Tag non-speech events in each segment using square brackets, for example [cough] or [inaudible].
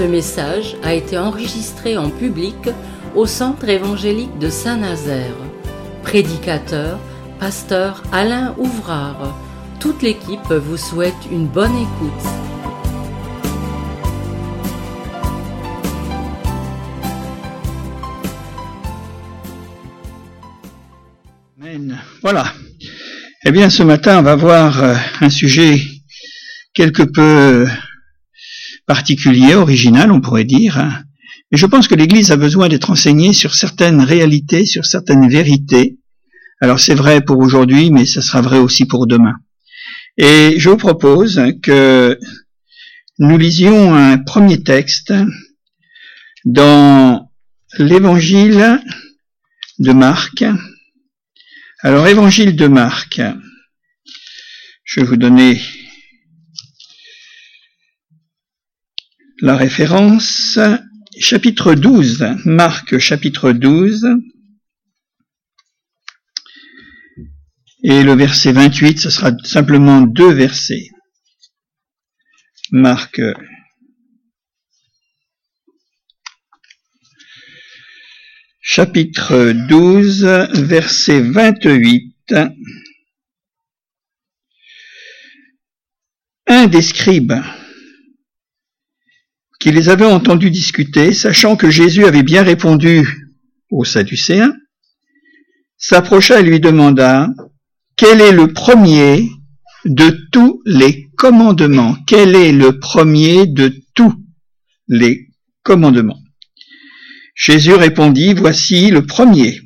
Ce message a été enregistré en public au Centre évangélique de Saint-Nazaire. Prédicateur, pasteur Alain Ouvrard. Toute l'équipe vous souhaite une bonne écoute. Voilà. Eh bien, ce matin, on va voir euh, un sujet quelque peu particulier, original, on pourrait dire. hein. Je pense que l'Église a besoin d'être enseignée sur certaines réalités, sur certaines vérités. Alors c'est vrai pour aujourd'hui, mais ça sera vrai aussi pour demain. Et je vous propose que nous lisions un premier texte dans l'évangile de Marc. Alors, évangile de Marc. Je vais vous donner la référence. Chapitre 12. Marc, chapitre 12. Et le verset 28, ce sera simplement deux versets. Marc chapitre 12, verset 28. Un des scribes qui les avait entendus discuter, sachant que Jésus avait bien répondu aux Sadducéens, s'approcha et lui demanda quel est le premier de tous les commandements? Quel est le premier de tous les commandements? Jésus répondit, voici le premier.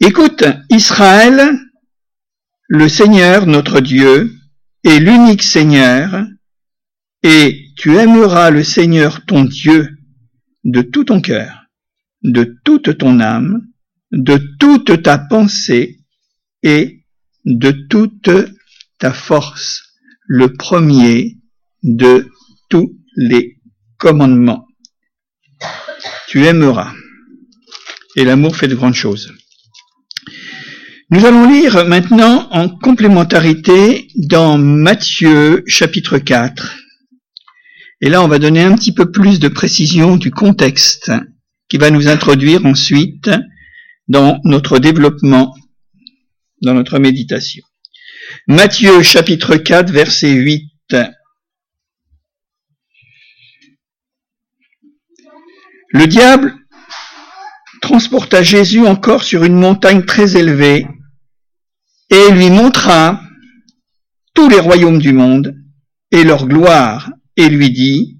Écoute, Israël, le Seigneur notre Dieu est l'unique Seigneur, et tu aimeras le Seigneur ton Dieu de tout ton cœur, de toute ton âme, de toute ta pensée et de toute ta force, le premier de tous les commandements tu aimeras. Et l'amour fait de grandes choses. Nous allons lire maintenant en complémentarité dans Matthieu chapitre 4. Et là, on va donner un petit peu plus de précision du contexte qui va nous introduire ensuite dans notre développement, dans notre méditation. Matthieu chapitre 4, verset 8. Le diable transporta Jésus encore sur une montagne très élevée et lui montra tous les royaumes du monde et leur gloire et lui dit,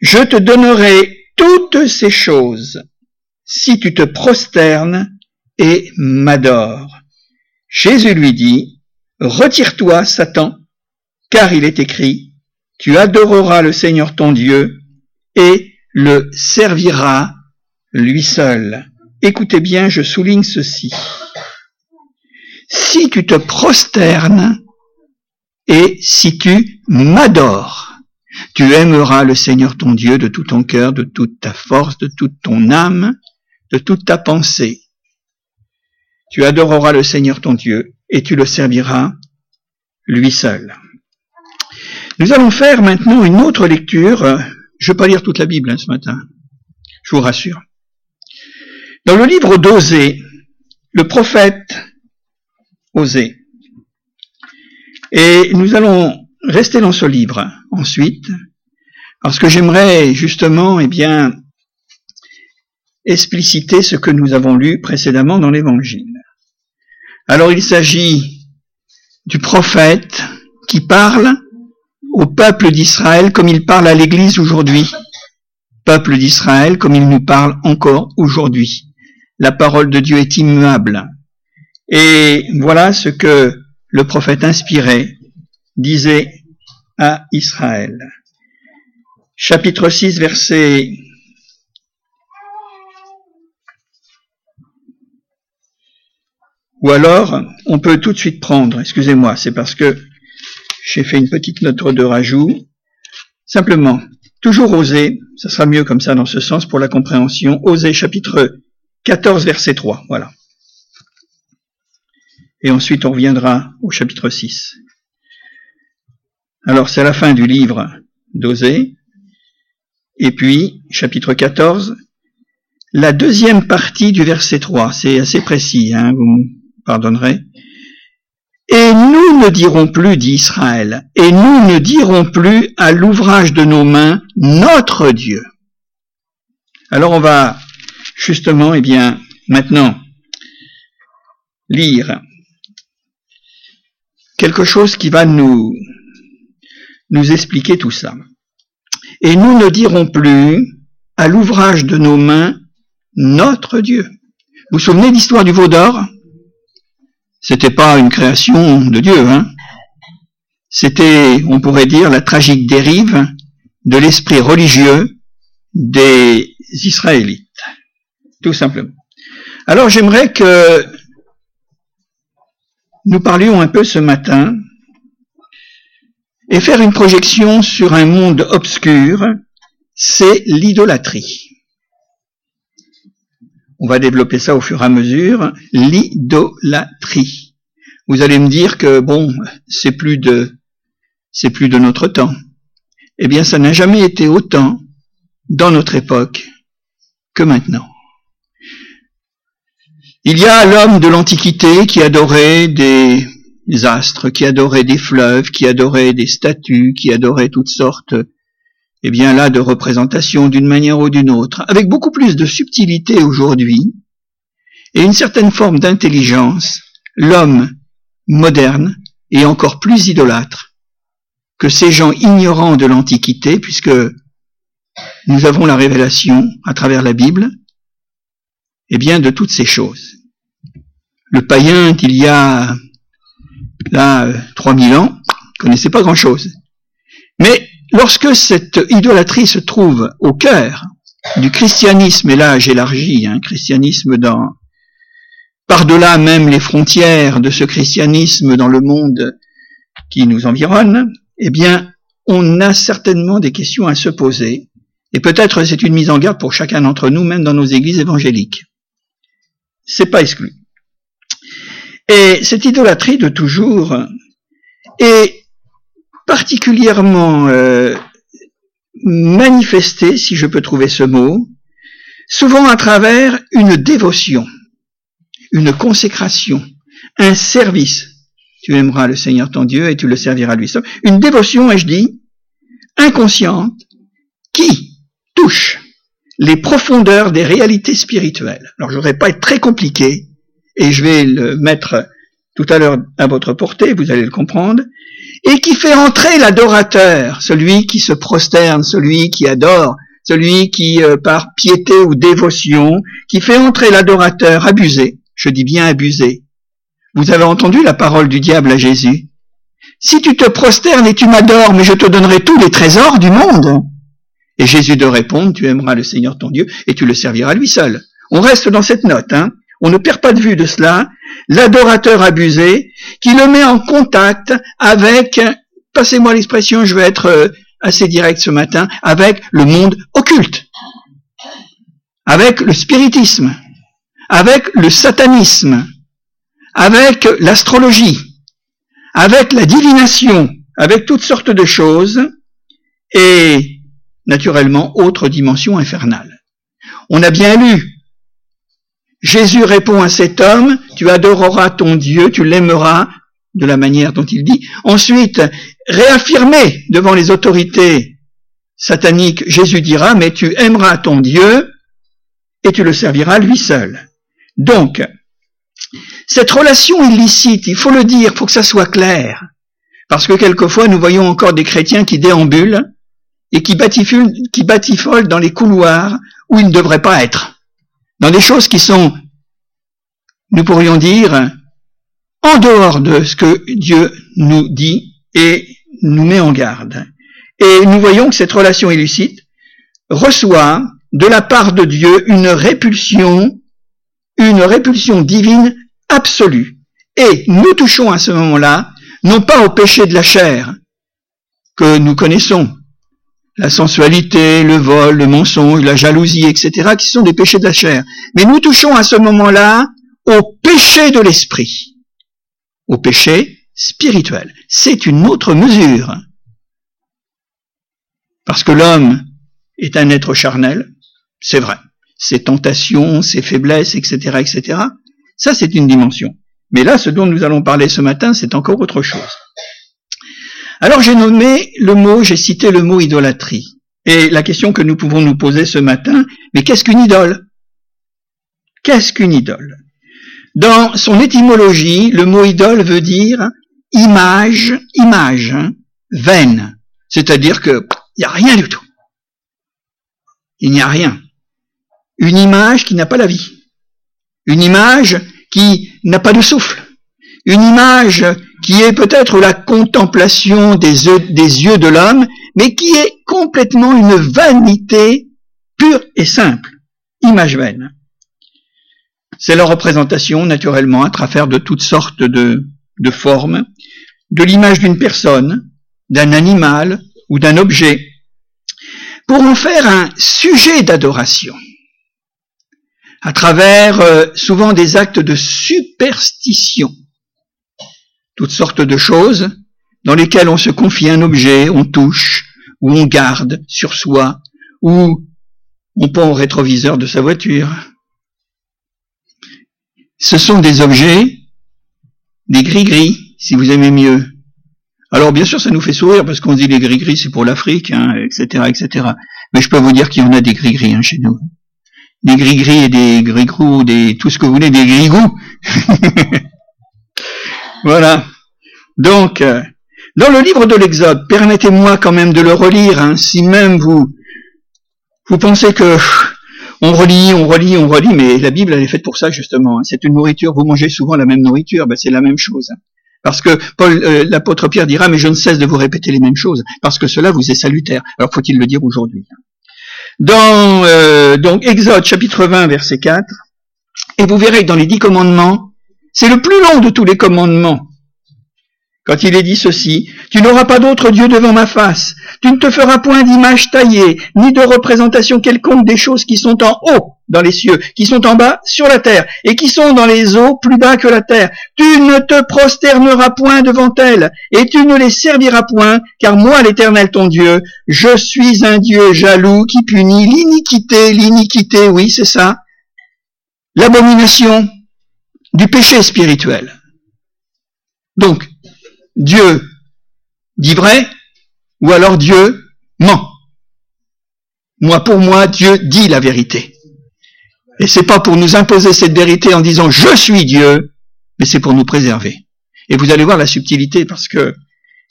Je te donnerai toutes ces choses si tu te prosternes et m'adores. Jésus lui dit, Retire-toi, Satan, car il est écrit, Tu adoreras le Seigneur ton Dieu et le servira lui seul. Écoutez bien, je souligne ceci. Si tu te prosternes et si tu m'adores, tu aimeras le Seigneur ton Dieu de tout ton cœur, de toute ta force, de toute ton âme, de toute ta pensée. Tu adoreras le Seigneur ton Dieu et tu le serviras lui seul. Nous allons faire maintenant une autre lecture je ne vais pas lire toute la Bible hein, ce matin, je vous rassure. Dans le livre d'Osée, le prophète Osée, et nous allons rester dans ce livre ensuite, parce que j'aimerais justement, eh bien, expliciter ce que nous avons lu précédemment dans l'Évangile. Alors il s'agit du prophète qui parle au peuple d'Israël comme il parle à l'Église aujourd'hui. Peuple d'Israël comme il nous parle encore aujourd'hui. La parole de Dieu est immuable. Et voilà ce que le prophète inspiré disait à Israël. Chapitre 6, verset Ou alors, on peut tout de suite prendre, excusez-moi, c'est parce que j'ai fait une petite note de rajout. Simplement, toujours oser, ça sera mieux comme ça dans ce sens pour la compréhension. Oser chapitre 14 verset 3, voilà. Et ensuite on reviendra au chapitre 6. Alors c'est la fin du livre d'Osée. Et puis, chapitre 14, la deuxième partie du verset 3, c'est assez précis, hein, vous me pardonnerez. Et nous ne dirons plus, dit Israël, et nous ne dirons plus à l'ouvrage de nos mains notre Dieu. Alors on va justement, eh bien, maintenant, lire quelque chose qui va nous, nous expliquer tout ça. Et nous ne dirons plus à l'ouvrage de nos mains notre Dieu. Vous vous souvenez de l'histoire du veau d'or? C'était pas une création de Dieu, hein C'était, on pourrait dire, la tragique dérive de l'esprit religieux des Israélites. Tout simplement. Alors j'aimerais que nous parlions un peu ce matin et faire une projection sur un monde obscur, c'est l'idolâtrie. On va développer ça au fur et à mesure. L'idolâtrie. Vous allez me dire que bon, c'est plus de, c'est plus de notre temps. Eh bien, ça n'a jamais été autant dans notre époque que maintenant. Il y a l'homme de l'Antiquité qui adorait des astres, qui adorait des fleuves, qui adorait des statues, qui adorait toutes sortes eh bien là, de représentation d'une manière ou d'une autre, avec beaucoup plus de subtilité aujourd'hui, et une certaine forme d'intelligence, l'homme moderne est encore plus idolâtre que ces gens ignorants de l'Antiquité, puisque nous avons la révélation à travers la Bible, eh bien, de toutes ces choses. Le païen qu'il y a là 3000 ans connaissait pas grand-chose. Mais lorsque cette idolâtrie se trouve au cœur du christianisme, et là j'élargis, un hein, christianisme dans par-delà même les frontières de ce christianisme dans le monde qui nous environne, eh bien, on a certainement des questions à se poser, et peut-être c'est une mise en garde pour chacun d'entre nous, même dans nos églises évangéliques. C'est pas exclu. Et cette idolâtrie de toujours est particulièrement euh, manifestée, si je peux trouver ce mot, souvent à travers une dévotion, une consécration, un service. Tu aimeras le Seigneur ton Dieu et tu le serviras lui seul. Une dévotion, ai-je dit, inconsciente, qui touche les profondeurs des réalités spirituelles. Alors je voudrais pas être très compliqué, et je vais le mettre tout à l'heure à votre portée, vous allez le comprendre, et qui fait entrer l'adorateur, celui qui se prosterne, celui qui adore, celui qui, euh, par piété ou dévotion, qui fait entrer l'adorateur abusé, je dis bien abusé. Vous avez entendu la parole du diable à Jésus? Si tu te prosternes et tu m'adores, mais je te donnerai tous les trésors du monde. Et Jésus de répondre, tu aimeras le Seigneur ton Dieu et tu le serviras lui seul. On reste dans cette note, hein. On ne perd pas de vue de cela, l'adorateur abusé, qui le met en contact avec, passez-moi l'expression, je vais être euh, assez direct ce matin, avec le monde occulte, avec le spiritisme, avec le satanisme, avec l'astrologie, avec la divination, avec toutes sortes de choses, et naturellement autre dimension infernale. On a bien lu Jésus répond à cet homme, tu adoreras ton Dieu, tu l'aimeras de la manière dont il dit. Ensuite, réaffirmé devant les autorités sataniques, Jésus dira, mais tu aimeras ton Dieu et tu le serviras lui seul. Donc, cette relation illicite, il faut le dire, faut que ça soit clair, parce que quelquefois nous voyons encore des chrétiens qui déambulent et qui batifolent dans les couloirs où ils ne devraient pas être dans des choses qui sont, nous pourrions dire, en dehors de ce que Dieu nous dit et nous met en garde. Et nous voyons que cette relation illicite reçoit de la part de Dieu une répulsion, une répulsion divine absolue. Et nous touchons à ce moment-là, non pas au péché de la chair que nous connaissons, la sensualité, le vol, le mensonge, la jalousie, etc., qui sont des péchés de la chair. Mais nous touchons à ce moment-là au péché de l'esprit, au péché spirituel. C'est une autre mesure. Parce que l'homme est un être charnel, c'est vrai. Ses tentations, ses faiblesses, etc., etc. Ça, c'est une dimension. Mais là, ce dont nous allons parler ce matin, c'est encore autre chose. Alors j'ai nommé le mot, j'ai cité le mot idolâtrie. Et la question que nous pouvons nous poser ce matin, mais qu'est-ce qu'une idole? Qu'est-ce qu'une idole? Dans son étymologie, le mot idole veut dire image, image, hein. C'est-à-dire que il n'y a rien du tout. Il n'y a rien. Une image qui n'a pas la vie. Une image qui n'a pas de souffle. Une image qui est peut-être la contemplation des yeux, de l'homme, mais qui est complètement une vanité pure et simple. Image vaine. C'est la représentation, naturellement, à travers de toutes sortes de, de formes, de l'image d'une personne, d'un animal ou d'un objet, pour en faire un sujet d'adoration, à travers euh, souvent des actes de superstition, toutes sortes de choses dans lesquelles on se confie un objet, on touche, ou on garde sur soi, ou on pend au rétroviseur de sa voiture. Ce sont des objets, des gris-gris, si vous aimez mieux. Alors bien sûr, ça nous fait sourire parce qu'on dit les gris-gris, c'est pour l'Afrique, hein, etc., etc. Mais je peux vous dire qu'il y en a des gris-gris hein, chez nous. Des gris-gris et des gris-grous, des tout ce que vous voulez, des grigous. [laughs] Voilà. Donc, euh, dans le livre de l'Exode, permettez-moi quand même de le relire, hein, si même vous vous pensez que on relit, on relit, on relit, mais la Bible elle est faite pour ça justement. Hein. C'est une nourriture. Vous mangez souvent la même nourriture, ben, c'est la même chose. Hein. Parce que Paul, euh, l'apôtre Pierre dira, mais je ne cesse de vous répéter les mêmes choses, parce que cela vous est salutaire. Alors faut-il le dire aujourd'hui Dans euh, donc Exode chapitre 20 verset 4, et vous verrez dans les dix commandements, c'est le plus long de tous les commandements. Quand il est dit ceci, tu n'auras pas d'autre Dieu devant ma face, tu ne te feras point d'image taillée, ni de représentation quelconque des choses qui sont en haut dans les cieux, qui sont en bas sur la terre, et qui sont dans les eaux plus bas que la terre. Tu ne te prosterneras point devant elles, et tu ne les serviras point, car moi, l'Éternel ton Dieu, je suis un Dieu jaloux qui punit l'iniquité, l'iniquité, oui, c'est ça, l'abomination, du péché spirituel. Donc, Dieu dit vrai ou alors Dieu ment. Moi, pour moi, Dieu dit la vérité. Et c'est pas pour nous imposer cette vérité en disant je suis Dieu, mais c'est pour nous préserver. Et vous allez voir la subtilité parce que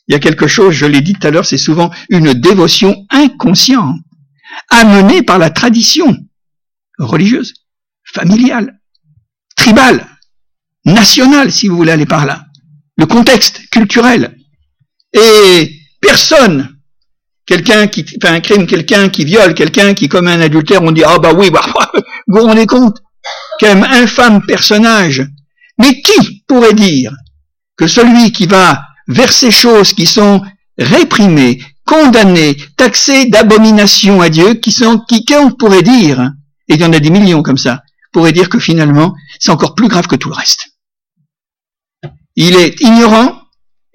il y a quelque chose, je l'ai dit tout à l'heure, c'est souvent une dévotion inconsciente, amenée par la tradition religieuse, familiale, tribale national, si vous voulez aller par là. Le contexte culturel. Et personne, quelqu'un qui fait un crime, quelqu'un qui viole, quelqu'un qui commet un adultère, on dit, ah bah oui, bah, [laughs] vous vous rendez compte Quel infâme personnage. Mais qui pourrait dire que celui qui va vers ces choses qui sont réprimées, condamnées, taxées d'abomination à Dieu, qui sont, qui, qu'on pourrait dire, et il y en a des millions comme ça, pourrait dire que finalement, c'est encore plus grave que tout le reste. Il est ignorant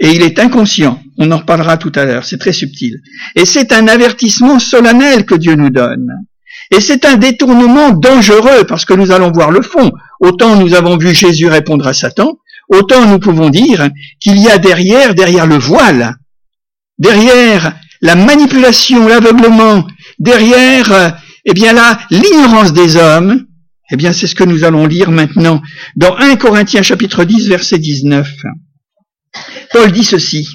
et il est inconscient. On en reparlera tout à l'heure, c'est très subtil. Et c'est un avertissement solennel que Dieu nous donne. Et c'est un détournement dangereux parce que nous allons voir le fond. Autant nous avons vu Jésus répondre à Satan, autant nous pouvons dire qu'il y a derrière, derrière le voile, derrière la manipulation, l'aveuglement, derrière, eh bien là, l'ignorance des hommes, eh bien, c'est ce que nous allons lire maintenant dans 1 Corinthiens chapitre 10 verset 19. Paul dit ceci.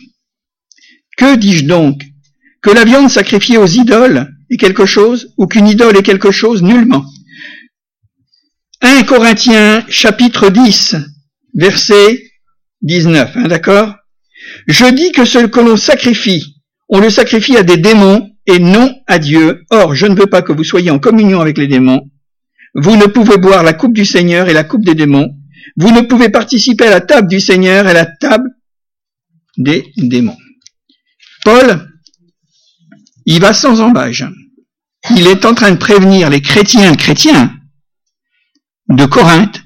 Que dis-je donc? Que la viande sacrifiée aux idoles est quelque chose ou qu'une idole est quelque chose Nullement? 1 Corinthiens chapitre 10 verset 19. Hein, D'accord? Je dis que ce que l'on sacrifie, on le sacrifie à des démons et non à Dieu. Or, je ne veux pas que vous soyez en communion avec les démons. Vous ne pouvez boire la coupe du Seigneur et la coupe des démons. Vous ne pouvez participer à la table du Seigneur et à la table des démons. Paul, il va sans embâge. Il est en train de prévenir les chrétiens chrétiens de Corinthe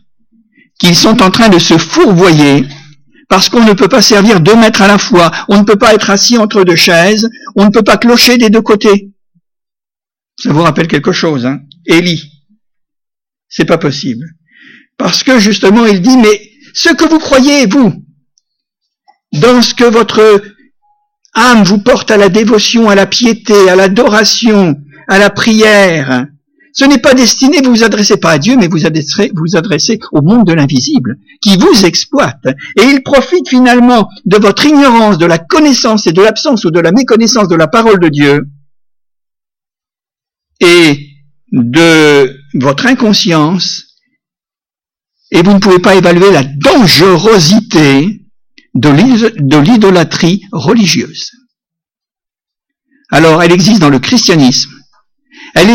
qu'ils sont en train de se fourvoyer parce qu'on ne peut pas servir deux maîtres à la fois, on ne peut pas être assis entre deux chaises, on ne peut pas clocher des deux côtés. Ça vous rappelle quelque chose, hein? Élie. C'est pas possible. Parce que justement, il dit, mais ce que vous croyez, vous, dans ce que votre âme vous porte à la dévotion, à la piété, à l'adoration, à la prière, ce n'est pas destiné, vous vous adressez pas à Dieu, mais vous adressez, vous adressez au monde de l'invisible, qui vous exploite. Et il profite finalement de votre ignorance, de la connaissance et de l'absence ou de la méconnaissance de la parole de Dieu, et de votre inconscience, et vous ne pouvez pas évaluer la dangerosité de l'idolâtrie religieuse. Alors, elle existe dans le christianisme, elle,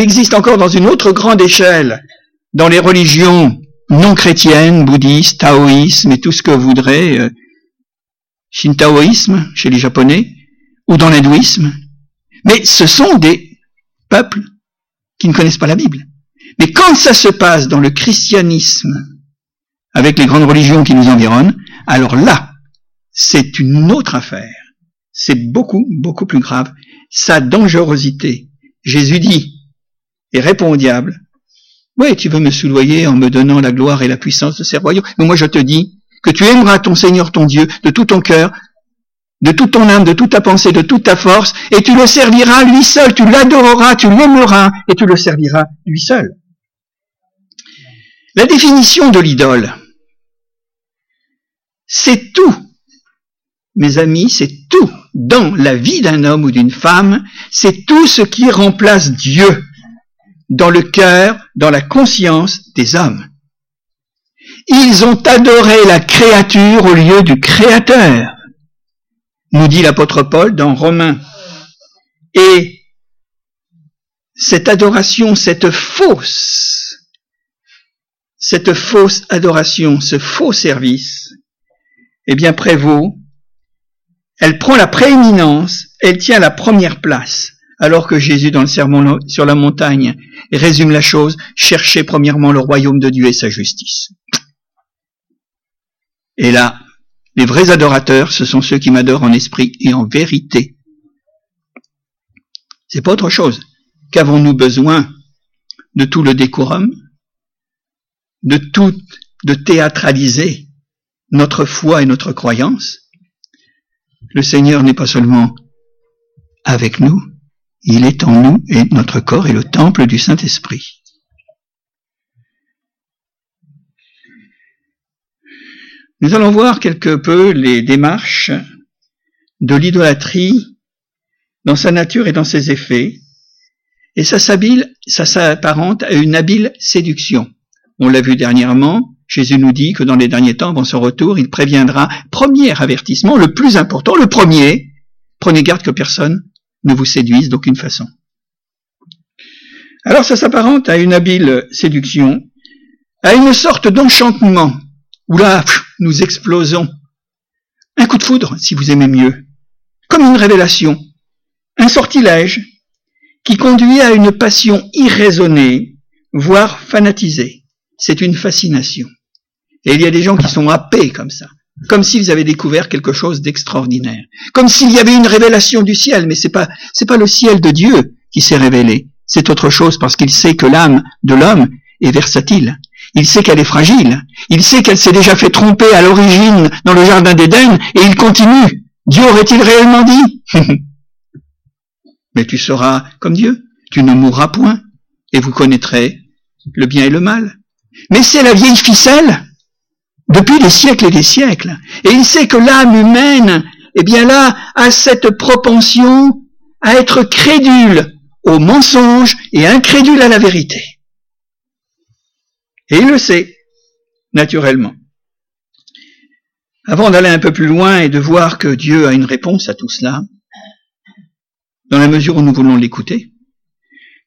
existe encore dans une autre grande échelle, dans les religions non chrétiennes, bouddhistes, taoïsme et tout ce que vous voudrez, euh, shintaoïsme chez les japonais, ou dans l'hindouisme. Mais ce sont des peuples qui ne connaissent pas la Bible. Mais quand ça se passe dans le christianisme, avec les grandes religions qui nous environnent, alors là, c'est une autre affaire. C'est beaucoup, beaucoup plus grave. Sa dangerosité Jésus dit, et répond au diable, oui, tu veux me soudoyer en me donnant la gloire et la puissance de ces royaumes, mais moi je te dis que tu aimeras ton Seigneur ton Dieu de tout ton cœur, de toute ton âme, de toute ta pensée, de toute ta force, et tu le serviras lui seul, tu l'adoreras, tu l'aimeras, et tu le serviras lui seul. La définition de l'idole, c'est tout. Mes amis, c'est tout dans la vie d'un homme ou d'une femme, c'est tout ce qui remplace Dieu dans le cœur, dans la conscience des hommes. Ils ont adoré la créature au lieu du Créateur, nous dit l'apôtre Paul dans Romains. Et cette adoration, cette fausse, cette fausse adoration, ce faux service, eh bien prévaut elle prend la prééminence, elle tient la première place, alors que Jésus, dans le sermon sur la montagne, résume la chose, cherchez premièrement le royaume de Dieu et sa justice. Et là, les vrais adorateurs, ce sont ceux qui m'adorent en esprit et en vérité. C'est pas autre chose. Qu'avons-nous besoin de tout le décorum, de tout, de théâtraliser notre foi et notre croyance? Le Seigneur n'est pas seulement avec nous, il est en nous et notre corps est le temple du Saint-Esprit. Nous allons voir quelque peu les démarches de l'idolâtrie dans sa nature et dans ses effets, et ça s'apparente à une habile séduction. On l'a vu dernièrement, Jésus nous dit que dans les derniers temps, avant son retour, il préviendra, premier avertissement, le plus important, le premier, prenez garde que personne ne vous séduise d'aucune façon. Alors ça s'apparente à une habile séduction, à une sorte d'enchantement, où là, nous explosons. Un coup de foudre, si vous aimez mieux, comme une révélation, un sortilège qui conduit à une passion irraisonnée, voire fanatisée. C'est une fascination. Et il y a des gens qui sont happés comme ça, comme s'ils avaient découvert quelque chose d'extraordinaire, comme s'il y avait une révélation du ciel, mais c'est pas c'est pas le ciel de Dieu qui s'est révélé, c'est autre chose parce qu'il sait que l'âme de l'homme est versatile. Il sait qu'elle est fragile. Il sait qu'elle s'est déjà fait tromper à l'origine dans le jardin d'Éden et il continue. Dieu aurait-il réellement dit? [laughs] Mais tu seras comme Dieu. Tu ne mourras point et vous connaîtrez le bien et le mal. Mais c'est la vieille ficelle depuis des siècles et des siècles. Et il sait que l'âme humaine, eh bien là, a cette propension à être crédule au mensonge et incrédule à la vérité. Et il le sait, naturellement. Avant d'aller un peu plus loin et de voir que Dieu a une réponse à tout cela, dans la mesure où nous voulons l'écouter,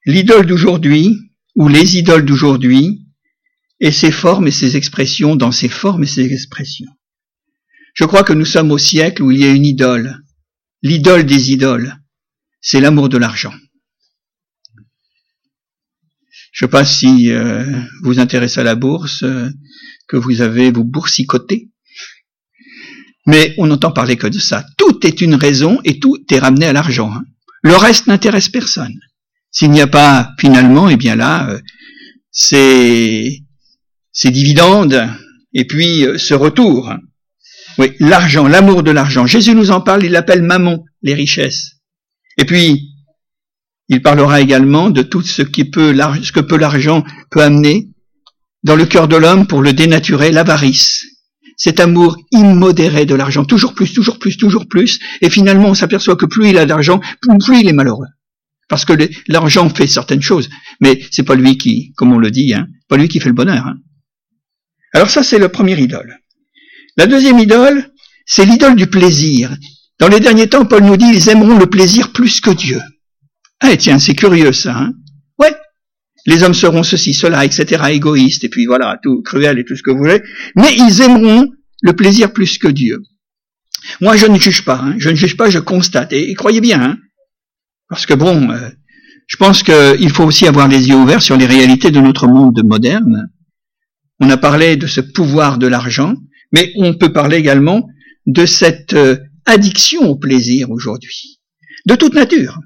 l'idole d'aujourd'hui, ou les idoles d'aujourd'hui, et ses formes et ses expressions dans ses formes et ses expressions. Je crois que nous sommes au siècle où il y a une idole. L'idole des idoles, c'est l'amour de l'argent. Je ne sais pas si euh, vous intéressez à la bourse, euh, que vous avez vous boursicoté, mais on n'entend parler que de ça. Tout est une raison et tout est ramené à l'argent. Hein. Le reste n'intéresse personne. S'il n'y a pas finalement, eh bien là, euh, c'est ces dividendes et puis euh, ce retour. Oui, l'argent, l'amour de l'argent. Jésus nous en parle, il l'appelle mammon, les richesses. Et puis, il parlera également de tout ce, qui peut, ce que peut l'argent peut amener dans le cœur de l'homme pour le dénaturer, l'avarice. Cet amour immodéré de l'argent, toujours plus, toujours plus, toujours plus, et finalement on s'aperçoit que plus il a d'argent, plus il est malheureux. Parce que l'argent fait certaines choses, mais c'est pas lui qui, comme on le dit, hein, pas lui qui fait le bonheur. Hein. Alors ça, c'est le premier idole. La deuxième idole, c'est l'idole du plaisir. Dans les derniers temps, Paul nous dit, ils aimeront le plaisir plus que Dieu. Ah, tiens, c'est curieux ça. Hein ouais. Les hommes seront ceci, cela, etc., égoïstes, et puis voilà, tout cruel et tout ce que vous voulez. Mais ils aimeront le plaisir plus que Dieu. Moi, je ne juge pas. Hein. Je ne juge pas, je constate. Et, croyez bien, hein parce que bon, euh, je pense qu'il faut aussi avoir les yeux ouverts sur les réalités de notre monde moderne. On a parlé de ce pouvoir de l'argent, mais on peut parler également de cette euh, addiction au plaisir aujourd'hui, de toute nature,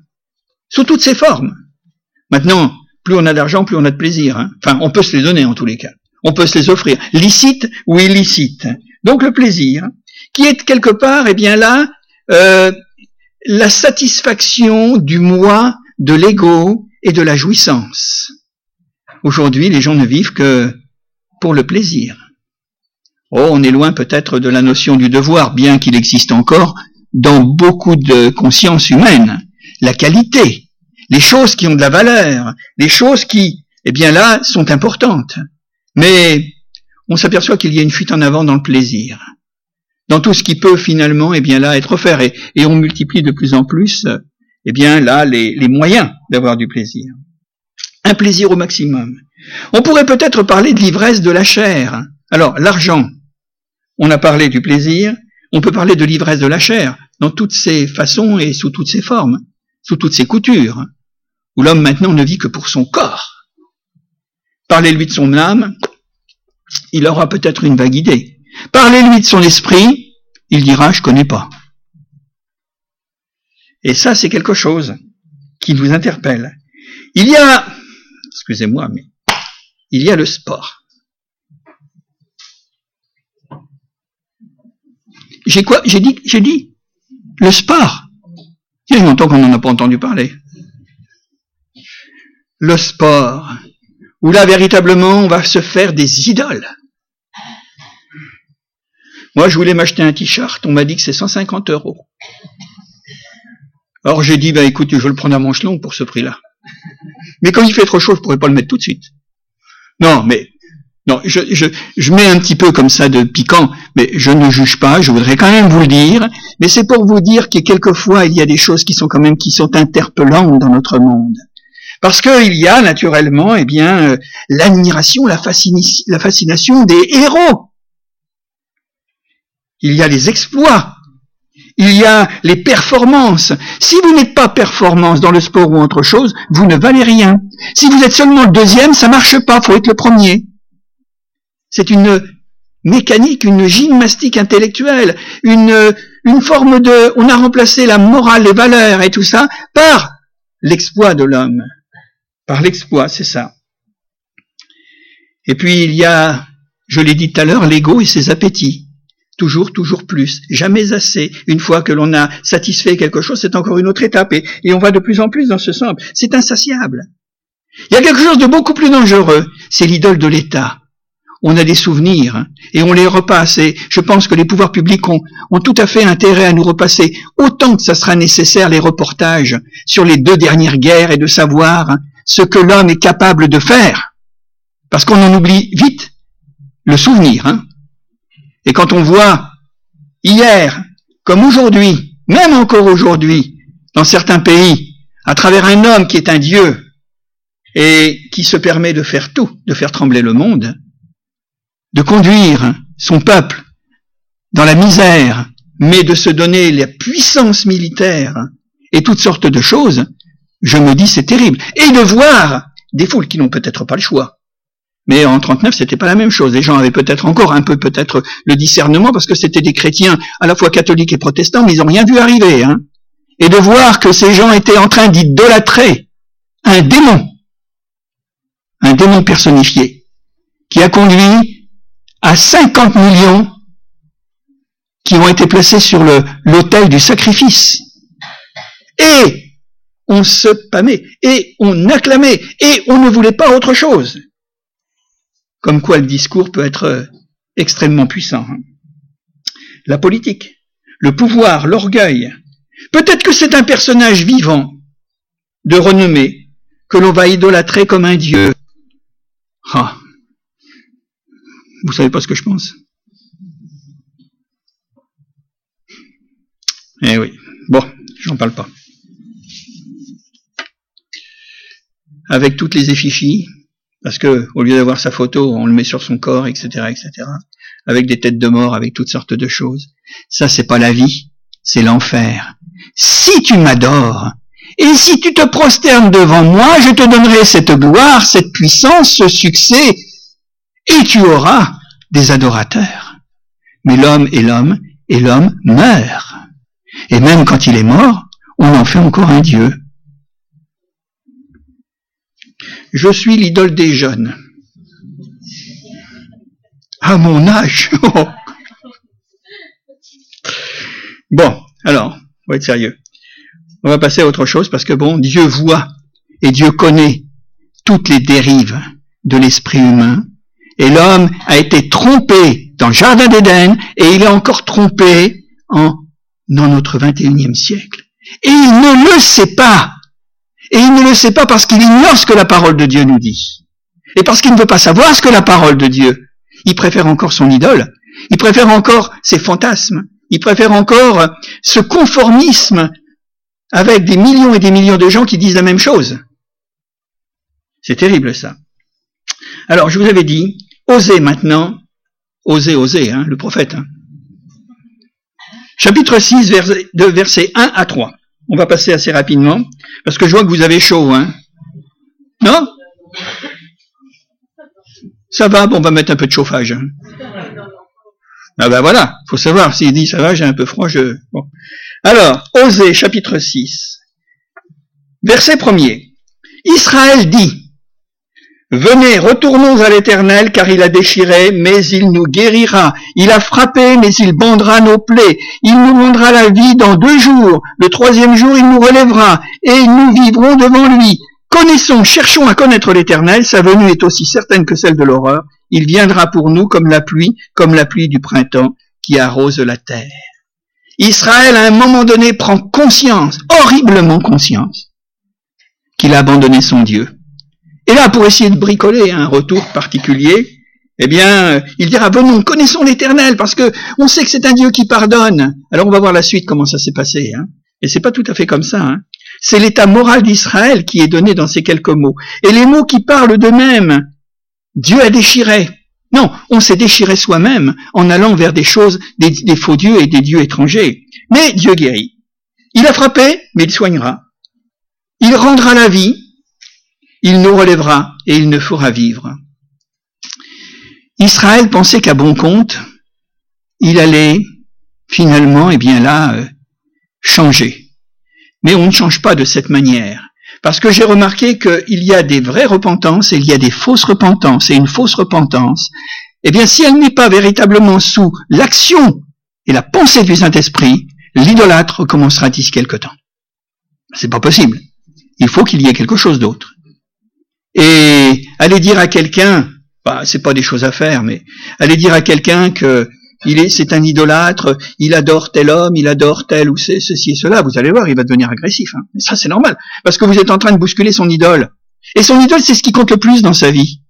sous toutes ses formes. Maintenant, plus on a d'argent, plus on a de plaisir. Hein. Enfin, on peut se les donner en tous les cas. On peut se les offrir, licite ou illicite. Donc le plaisir, qui est quelque part, eh bien là, euh, la satisfaction du moi, de l'ego et de la jouissance. Aujourd'hui, les gens ne vivent que pour le plaisir. Oh, on est loin peut-être de la notion du devoir, bien qu'il existe encore dans beaucoup de consciences humaines. La qualité, les choses qui ont de la valeur, les choses qui, eh bien là, sont importantes. Mais on s'aperçoit qu'il y a une fuite en avant dans le plaisir, dans tout ce qui peut finalement, eh bien là, être offert. Et, on multiplie de plus en plus, eh bien là, les, les moyens d'avoir du plaisir. Un plaisir au maximum. On pourrait peut-être parler de l'ivresse de la chair. Alors, l'argent, on a parlé du plaisir, on peut parler de l'ivresse de la chair, dans toutes ses façons et sous toutes ses formes, sous toutes ses coutures, où l'homme maintenant ne vit que pour son corps. Parlez-lui de son âme, il aura peut-être une vague idée. Parlez-lui de son esprit, il dira je connais pas. Et ça, c'est quelque chose qui nous interpelle. Il y a, excusez-moi, mais il y a le sport. J'ai quoi? J'ai dit, j'ai dit le sport. Il y a longtemps qu'on n'en a pas entendu parler. Le sport, où là véritablement on va se faire des idoles. Moi, je voulais m'acheter un t-shirt, on m'a dit que c'est 150 euros. Alors j'ai dit, bah écoute, je vais le prendre à manche long pour ce prix-là. Mais quand il fait trop chaud, je pourrais pas le mettre tout de suite. Non, mais non, je, je, je mets un petit peu comme ça de piquant, mais je ne juge pas, je voudrais quand même vous le dire, mais c'est pour vous dire que quelquefois il y a des choses qui sont quand même qui sont interpellantes dans notre monde. Parce qu'il y a naturellement, eh bien, euh, l'admiration, la, la fascination des héros. Il y a les exploits. Il y a les performances. Si vous n'êtes pas performance dans le sport ou autre chose, vous ne valez rien. Si vous êtes seulement le deuxième, ça marche pas, faut être le premier. C'est une mécanique, une gymnastique intellectuelle, une, forme de, on a remplacé la morale, les valeurs et tout ça par l'exploit de l'homme. Par l'exploit, c'est ça. Et puis il y a, je l'ai dit tout à l'heure, l'ego et ses appétits. Toujours, toujours plus, jamais assez. Une fois que l'on a satisfait quelque chose, c'est encore une autre étape et, on va de plus en plus dans ce sens. C'est insatiable. Il y a quelque chose de beaucoup plus dangereux, c'est l'idole de l'État. On a des souvenirs et on les repasse et je pense que les pouvoirs publics ont, tout à fait intérêt à nous repasser autant que ça sera nécessaire les reportages sur les deux dernières guerres et de savoir ce que l'homme est capable de faire. Parce qu'on en oublie vite le souvenir. Hein et quand on voit hier, comme aujourd'hui, même encore aujourd'hui, dans certains pays, à travers un homme qui est un Dieu et qui se permet de faire tout, de faire trembler le monde, de conduire son peuple dans la misère, mais de se donner la puissance militaire et toutes sortes de choses, je me dis c'est terrible. Et de voir des foules qui n'ont peut-être pas le choix, mais en 39, c'était pas la même chose. Les gens avaient peut-être encore un peu peut-être le discernement parce que c'était des chrétiens à la fois catholiques et protestants, mais ils n'ont rien vu arriver. Hein. Et de voir que ces gens étaient en train d'idolâtrer un démon, un démon personnifié, qui a conduit à 50 millions qui ont été placés sur l'autel du sacrifice. Et on se pâmait, et on acclamait, et on ne voulait pas autre chose. Comme quoi le discours peut être extrêmement puissant. La politique, le pouvoir, l'orgueil. Peut-être que c'est un personnage vivant, de renommée, que l'on va idolâtrer comme un dieu. Ah. Vous savez pas ce que je pense Eh oui. Bon, j'en parle pas. Avec toutes les effigies, parce que au lieu d'avoir sa photo, on le met sur son corps, etc., etc. Avec des têtes de mort, avec toutes sortes de choses. Ça, c'est pas la vie, c'est l'enfer. Si tu m'adores, et si tu te prosternes devant moi, je te donnerai cette gloire, cette puissance, ce succès, et tu auras des adorateurs. Mais l'homme est l'homme, et l'homme meurt. Et même quand il est mort, on en fait encore un Dieu. Je suis l'idole des jeunes. À mon âge. [laughs] bon, alors, on va être sérieux. On va passer à autre chose parce que bon, Dieu voit et Dieu connaît toutes les dérives de l'esprit humain. Et l'homme a été trompé dans le jardin d'Éden et il est encore trompé en dans notre 21e siècle. Et il ne le sait pas. Et il ne le sait pas parce qu'il ignore ce que la parole de Dieu nous dit. Et parce qu'il ne veut pas savoir ce que la parole de Dieu. Il préfère encore son idole. Il préfère encore ses fantasmes. Il préfère encore ce conformisme avec des millions et des millions de gens qui disent la même chose. C'est terrible ça. Alors je vous avais dit, osez maintenant, osez, osez, hein, le prophète. Hein chapitre 6, de versets 1 à 3. On va passer assez rapidement, parce que je vois que vous avez chaud, hein Non? Ça va, bon, on va mettre un peu de chauffage. Hein. Ah ben voilà, faut savoir, s'il dit ça va, j'ai un peu froid, je... Alors, Osée, chapitre 6, verset 1er. Israël dit, Venez, retournons à l'Éternel, car il a déchiré, mais il nous guérira. Il a frappé, mais il bandera nos plaies. Il nous rendra la vie dans deux jours. Le troisième jour, il nous relèvera, et nous vivrons devant lui. Connaissons, cherchons à connaître l'Éternel. Sa venue est aussi certaine que celle de l'horreur. Il viendra pour nous comme la pluie, comme la pluie du printemps qui arrose la terre. Israël, à un moment donné, prend conscience, horriblement conscience, qu'il a abandonné son Dieu et là, pour essayer de bricoler un retour particulier, eh bien, il dira, venons, connaissons l'Éternel, parce que on sait que c'est un Dieu qui pardonne. Alors on va voir la suite, comment ça s'est passé. Hein. Et c'est pas tout à fait comme ça. Hein. C'est l'état moral d'Israël qui est donné dans ces quelques mots. Et les mots qui parlent d'eux-mêmes, Dieu a déchiré. Non, on s'est déchiré soi-même en allant vers des choses, des faux dieux et des dieux étrangers. Mais Dieu guérit. Il a frappé, mais il soignera. Il rendra la vie, il nous relèvera et il ne fera vivre. Israël pensait qu'à bon compte, il allait finalement, et eh bien là, euh, changer. Mais on ne change pas de cette manière. Parce que j'ai remarqué qu'il y a des vraies repentances et il y a des fausses repentances. Et une fausse repentance, eh bien, si elle n'est pas véritablement sous l'action et la pensée du Saint-Esprit, l'idolâtre recommencera d'ici quelque temps? C'est pas possible. Il faut qu'il y ait quelque chose d'autre. Et aller dire à quelqu'un, bah, c'est pas des choses à faire, mais aller dire à quelqu'un que il est, c'est un idolâtre, il adore tel homme, il adore tel ou ceci et cela, vous allez voir, il va devenir agressif. Hein. Ça, c'est normal, parce que vous êtes en train de bousculer son idole. Et son idole, c'est ce qui compte le plus dans sa vie.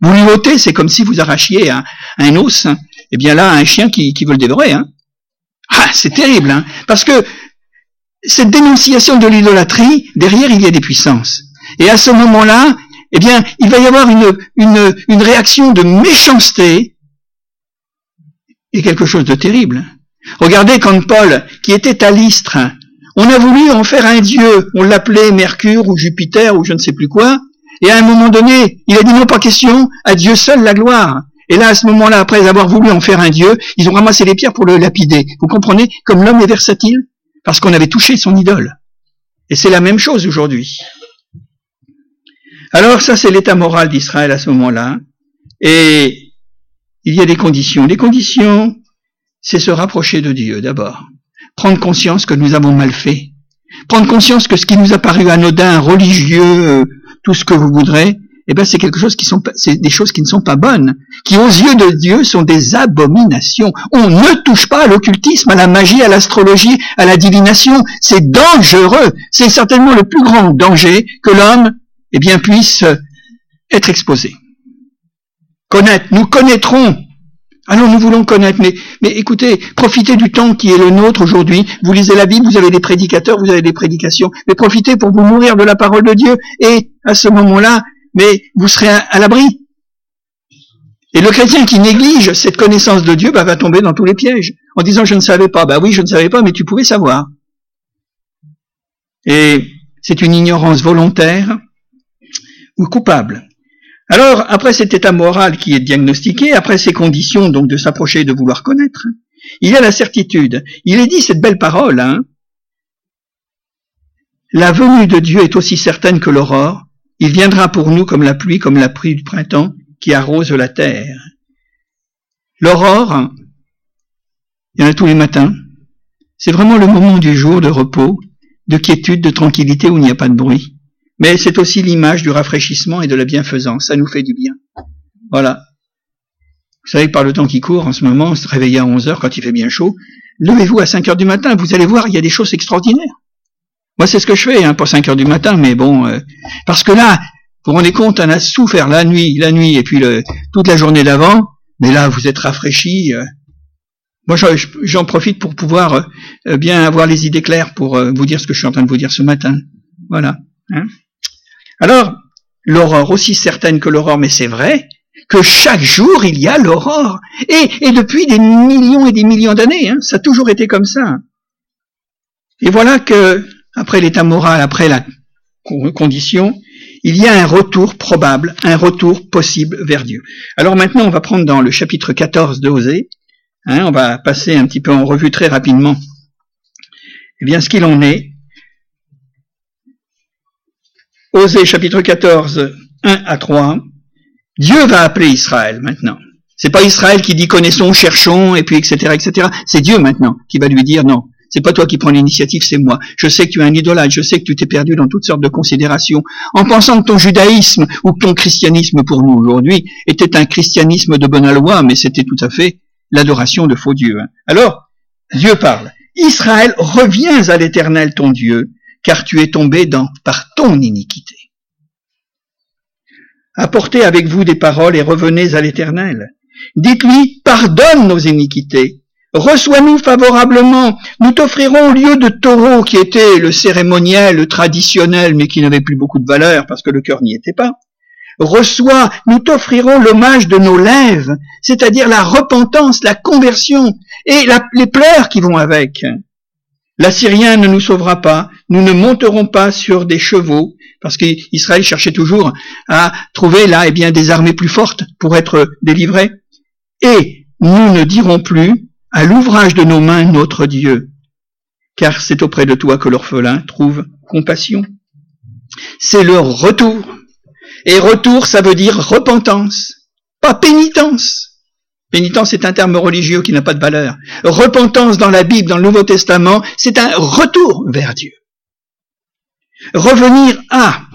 Vous lui ôtez, c'est comme si vous arrachiez un, un os, hein. et bien là, un chien qui, qui veut le dévorer. Hein. Ah, c'est terrible, hein, parce que cette dénonciation de l'idolâtrie, derrière, il y a des puissances. Et à ce moment-là, eh bien, il va y avoir une, une, une réaction de méchanceté et quelque chose de terrible. Regardez quand Paul, qui était à l'Istre, on a voulu en faire un dieu, on l'appelait Mercure ou Jupiter ou je ne sais plus quoi, et à un moment donné, il a dit non pas question, à Dieu seul la gloire. Et là, à ce moment-là, après avoir voulu en faire un dieu, ils ont ramassé les pierres pour le lapider. Vous comprenez Comme l'homme est versatile, parce qu'on avait touché son idole. Et c'est la même chose aujourd'hui. Alors ça, c'est l'état moral d'Israël à ce moment-là. Et il y a des conditions. Les conditions, c'est se rapprocher de Dieu d'abord. Prendre conscience que nous avons mal fait. Prendre conscience que ce qui nous a paru anodin, religieux, euh, tout ce que vous voudrez, eh ben c'est quelque chose qui sont c'est des choses qui ne sont pas bonnes, qui aux yeux de Dieu sont des abominations. On ne touche pas à l'occultisme, à la magie, à l'astrologie, à la divination. C'est dangereux. C'est certainement le plus grand danger que l'homme eh bien puisse être exposé. Connaître, nous connaîtrons. Alors nous voulons connaître, mais, mais écoutez, profitez du temps qui est le nôtre aujourd'hui. Vous lisez la Bible, vous avez des prédicateurs, vous avez des prédications, mais profitez pour vous nourrir de la parole de Dieu, et à ce moment-là, mais vous serez à, l'abri. Et le chrétien qui néglige cette connaissance de Dieu bah, va tomber dans tous les pièges, en disant je ne savais pas. Bah oui, je ne savais pas, mais tu pouvais savoir. Et c'est une ignorance volontaire ou coupable. Alors, après cet état moral qui est diagnostiqué, après ces conditions donc de s'approcher et de vouloir connaître, il y a la certitude. Il est dit cette belle parole, hein. La venue de Dieu est aussi certaine que l'aurore. Il viendra pour nous comme la pluie, comme la pluie du printemps qui arrose la terre. L'aurore, il y en a tous les matins. C'est vraiment le moment du jour de repos, de quiétude, de tranquillité où il n'y a pas de bruit. Mais c'est aussi l'image du rafraîchissement et de la bienfaisance. Ça nous fait du bien. Voilà. Vous savez, par le temps qui court en ce moment, se réveiller à 11 heures quand il fait bien chaud, levez-vous à 5 heures du matin, vous allez voir, il y a des choses extraordinaires. Moi, c'est ce que je fais, hein, pour 5 heures du matin, mais bon, euh, parce que là, vous vous rendez compte, on a souffert la nuit, la nuit, et puis le, toute la journée d'avant, mais là, vous êtes rafraîchi. Euh. Moi, j'en profite pour pouvoir euh, bien avoir les idées claires pour vous dire ce que je suis en train de vous dire ce matin. Voilà. Hein? Alors, l'aurore aussi certaine que l'aurore, mais c'est vrai que chaque jour il y a l'aurore. Et, depuis des millions et des millions d'années, hein, ça a toujours été comme ça. Et voilà que après l'état moral, après la condition, il y a un retour probable, un retour possible vers Dieu. Alors maintenant, on va prendre dans le chapitre 14 de Osée, hein, on va passer un petit peu en revue très rapidement, eh bien, ce qu'il en est. Osée chapitre 14, 1 à 3. Dieu va appeler Israël maintenant. C'est pas Israël qui dit connaissons, cherchons, et puis etc. etc. C'est Dieu maintenant qui va lui dire non. C'est pas toi qui prends l'initiative, c'est moi. Je sais que tu es un idolâtre, je sais que tu t'es perdu dans toutes sortes de considérations, en pensant que ton judaïsme ou ton christianisme pour nous aujourd'hui était un christianisme de bonne loi, mais c'était tout à fait l'adoration de faux dieux. Alors, Dieu parle. Israël, reviens à l'éternel ton Dieu, car tu es tombé dans, par ton iniquité. Apportez avec vous des paroles et revenez à l'éternel. Dites-lui, pardonne nos iniquités, Reçois-nous favorablement, nous t'offrirons au lieu de taureau qui était le cérémoniel, le traditionnel, mais qui n'avait plus beaucoup de valeur parce que le cœur n'y était pas. Reçois, nous t'offrirons l'hommage de nos lèvres, c'est-à-dire la repentance, la conversion et les pleurs qui vont avec. L'Assyrien ne nous sauvera pas, nous ne monterons pas sur des chevaux, parce qu'Israël cherchait toujours à trouver là eh bien, des armées plus fortes pour être délivrés. Et nous ne dirons plus, à l'ouvrage de nos mains notre Dieu, car c'est auprès de toi que l'orphelin trouve compassion. C'est leur retour. Et retour, ça veut dire repentance, pas pénitence. Pénitence est un terme religieux qui n'a pas de valeur. Repentance dans la Bible, dans le Nouveau Testament, c'est un retour vers Dieu. Revenir à.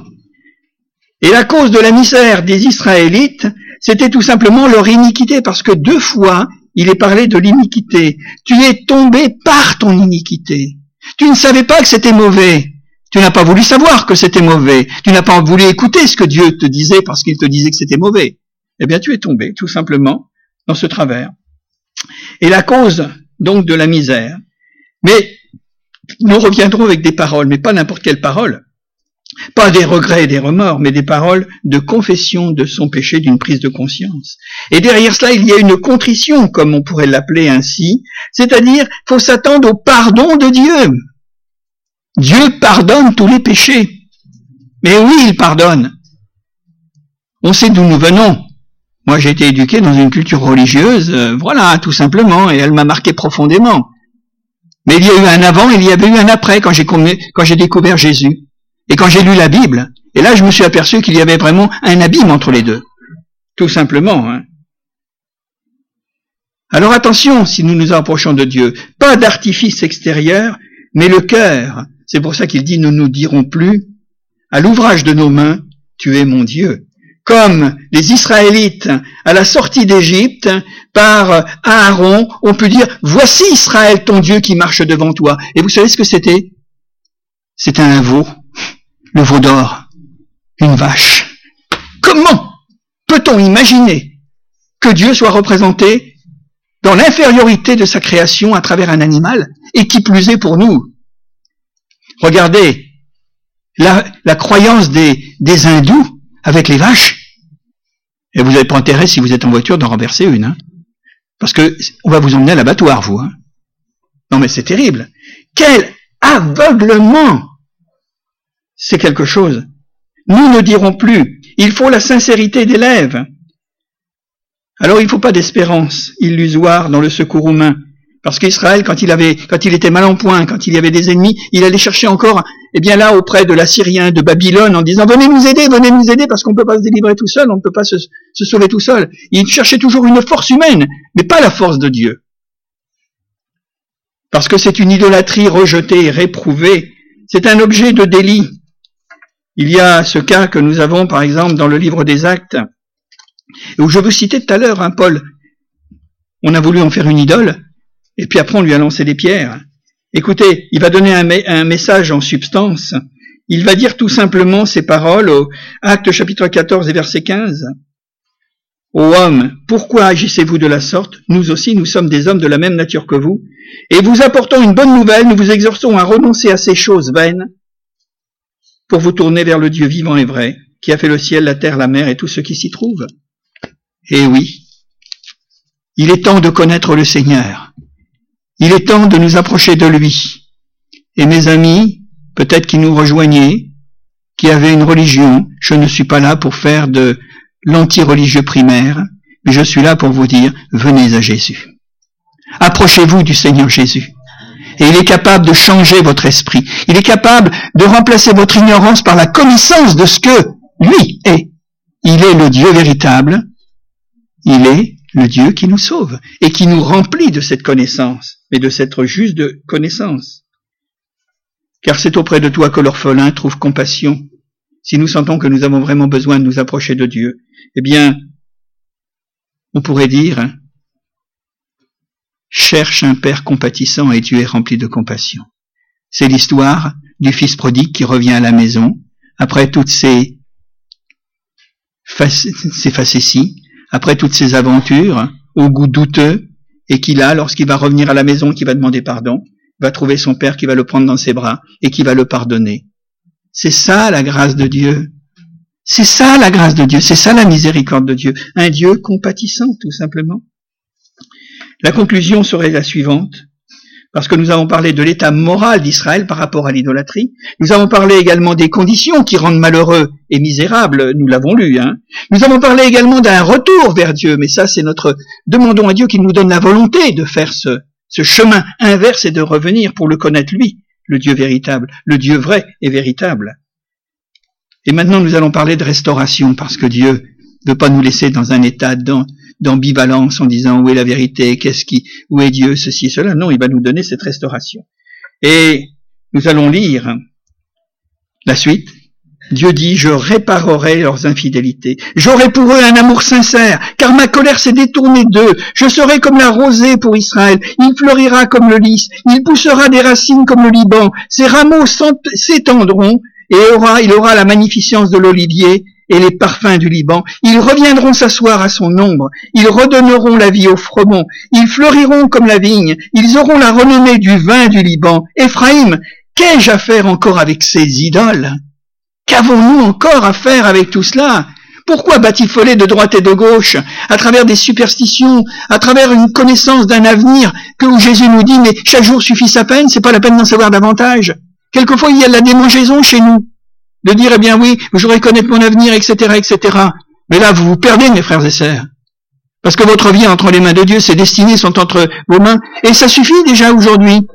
Et la cause de la misère des Israélites, c'était tout simplement leur iniquité, parce que deux fois, il est parlé de l'iniquité. Tu es tombé par ton iniquité. Tu ne savais pas que c'était mauvais. Tu n'as pas voulu savoir que c'était mauvais. Tu n'as pas voulu écouter ce que Dieu te disait parce qu'il te disait que c'était mauvais. Eh bien, tu es tombé, tout simplement, dans ce travers. Et la cause, donc, de la misère. Mais, nous reviendrons avec des paroles, mais pas n'importe quelle parole. Pas des regrets et des remords, mais des paroles de confession de son péché, d'une prise de conscience. Et derrière cela, il y a une contrition, comme on pourrait l'appeler ainsi, c'est-à-dire, faut s'attendre au pardon de Dieu. Dieu pardonne tous les péchés. Mais oui, il pardonne. On sait d'où nous venons. Moi, j'ai été éduqué dans une culture religieuse, euh, voilà, tout simplement, et elle m'a marqué profondément. Mais il y a eu un avant, il y avait eu un après quand j'ai, quand j'ai découvert Jésus. Et quand j'ai lu la Bible, Et là, je me suis aperçu qu'il y avait vraiment un abîme entre les deux. Tout simplement. Hein. Alors attention, si nous nous approchons de Dieu, pas d'artifice extérieur, mais le cœur. C'est pour ça qu'il dit, nous nous dirons plus, à l'ouvrage de nos mains, tu es mon Dieu. Comme les Israélites, à la sortie d'Égypte, par Aaron, on peut dire, voici Israël, ton Dieu qui marche devant toi. Et vous savez ce que c'était? C'était un veau, le veau d'or, une vache. Comment peut-on imaginer que Dieu soit représenté dans l'infériorité de sa création à travers un animal, et qui plus est pour nous? Regardez, la, croyance des, des hindous avec les vaches, et vous n'avez pas intérêt, si vous êtes en voiture, d'en renverser une. Hein parce que on va vous emmener à l'abattoir, vous. Hein non mais c'est terrible. Quel aveuglement C'est quelque chose. Nous ne dirons plus. Il faut la sincérité des lèvres. Alors il ne faut pas d'espérance illusoire dans le secours humain. Parce qu'Israël, quand il avait, quand il était mal en point, quand il y avait des ennemis, il allait chercher encore, eh bien là, auprès de l'Assyrien, de Babylone, en disant, venez nous aider, venez nous aider, parce qu'on ne peut pas se délivrer tout seul, on ne peut pas se, sauver tout seul. Il cherchait toujours une force humaine, mais pas la force de Dieu. Parce que c'est une idolâtrie rejetée et réprouvée. C'est un objet de délit. Il y a ce cas que nous avons, par exemple, dans le livre des Actes, où je vous citais tout à l'heure, hein, Paul. On a voulu en faire une idole, et puis après on lui a lancé des pierres. Écoutez, il va donner un, message en substance. Il va dire tout simplement ces paroles au Acte chapitre 14 et verset 15. Ô homme, pourquoi agissez-vous de la sorte? Nous aussi, nous sommes des hommes de la même nature que vous. Et vous apportons une bonne nouvelle, nous vous exhortons à renoncer à ces choses vaines pour vous tourner vers le Dieu vivant et vrai, qui a fait le ciel, la terre, la mer et tout ce qui s'y trouve. Eh oui, il est temps de connaître le Seigneur. Il est temps de nous approcher de lui. Et mes amis, peut-être qui nous rejoignaient, qui avaient une religion, je ne suis pas là pour faire de l'anti-religieux primaire, mais je suis là pour vous dire, venez à Jésus. Approchez-vous du Seigneur Jésus. Et il est capable de changer votre esprit. Il est capable de remplacer votre ignorance par la connaissance de ce que lui est. Il est le Dieu véritable. Il est le Dieu qui nous sauve et qui nous remplit de cette connaissance, mais de cette juste connaissance. Car c'est auprès de toi que l'orphelin trouve compassion. Si nous sentons que nous avons vraiment besoin de nous approcher de Dieu, eh bien, on pourrait dire, cherche un Père compatissant et Dieu est rempli de compassion. C'est l'histoire du fils prodigue qui revient à la maison après toutes ces, ces facéties, après toutes ces aventures, au goût douteux, et qu'il a, lorsqu'il va revenir à la maison, qui va demander pardon, va trouver son père qui va le prendre dans ses bras et qui va le pardonner. C'est ça la grâce de Dieu. C'est ça la grâce de Dieu, c'est ça la miséricorde de Dieu. Un Dieu compatissant, tout simplement. La conclusion serait la suivante parce que nous avons parlé de l'état moral d'Israël par rapport à l'idolâtrie. Nous avons parlé également des conditions qui rendent malheureux et misérables, nous l'avons lu. Hein. Nous avons parlé également d'un retour vers Dieu, mais ça c'est notre... Demandons à Dieu qu'il nous donne la volonté de faire ce, chemin inverse et de revenir pour le connaître lui, le Dieu véritable, le Dieu vrai et véritable. Et maintenant nous allons parler de restauration, parce que Dieu ne veut pas nous laisser dans un état d'ambivalence en disant où est la vérité, qu'est-ce qui, où est Dieu, ceci, cela. Non, il va nous donner cette restauration. Et nous allons lire la suite. Dieu dit, je réparerai leurs infidélités. J'aurai pour eux un amour sincère, car ma colère s'est détournée d'eux. Je serai comme la rosée pour Israël. Il fleurira comme le lys. Il poussera des racines comme le Liban. Ses rameaux s'étendront et aura, il aura la magnificence de l'olivier et les parfums du Liban. Ils reviendront s'asseoir à son ombre. Ils redonneront la vie au froment. Ils fleuriront comme la vigne. Ils auront la renommée du vin du Liban. Éphraïm, qu'ai-je à faire encore avec ces idoles? Qu'avons-nous encore à faire avec tout cela? Pourquoi batifoler de droite et de gauche, à travers des superstitions, à travers une connaissance d'un avenir que où Jésus nous dit, mais chaque jour suffit sa peine, c'est pas la peine d'en savoir davantage. Quelquefois, il y a de la démangeaison chez nous de dire, eh bien oui, je voudrais connaître mon avenir, etc., etc. Mais là, vous vous perdez, mes frères et sœurs. Parce que votre vie entre les mains de Dieu, ses destinées sont entre vos mains. Et ça suffit déjà aujourd'hui.